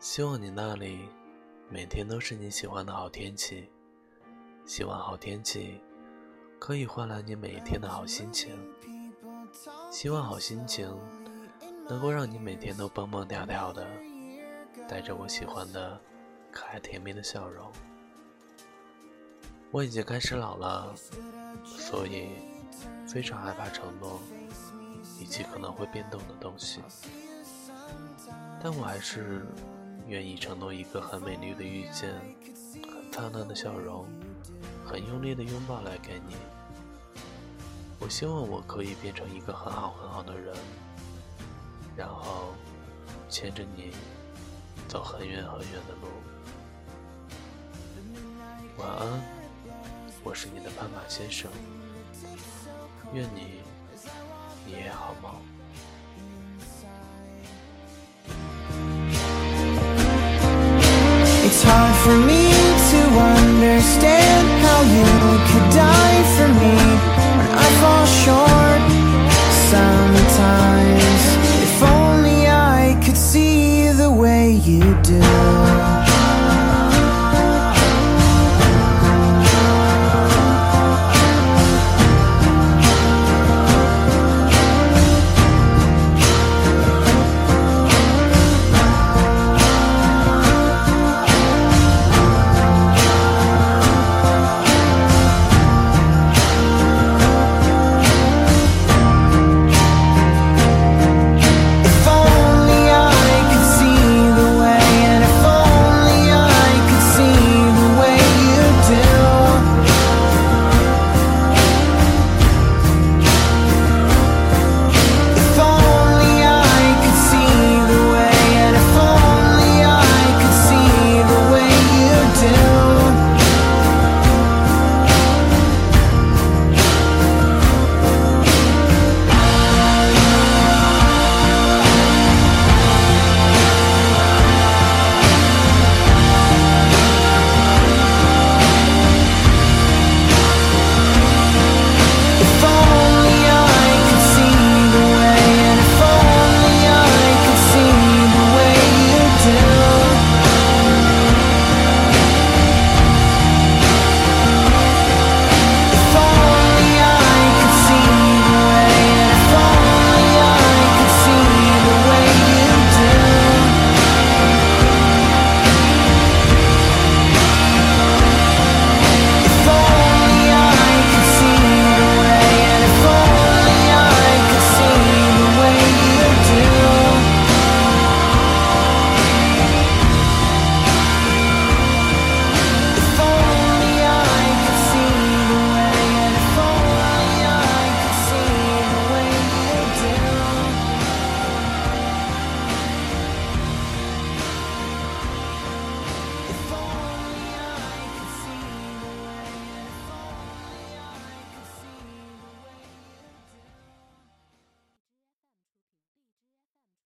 希望你那里每天都是你喜欢的好天气。希望好天气可以换来你每一天的好心情。希望好心情能够让你每天都蹦蹦跳跳的，带着我喜欢的可爱甜蜜的笑容。我已经开始老了，所以非常害怕承诺以及可能会变动的东西。但我还是愿意承诺一个很美丽的遇见，很灿烂的笑容，很用力的拥抱来给你。我希望我可以变成一个很好很好的人，然后牵着你走很远很远的路。晚安，我是你的斑马先生，愿你一夜好梦。It's hard for me to understand how you could die for me when I fall short sometimes. If only I could see the way you do.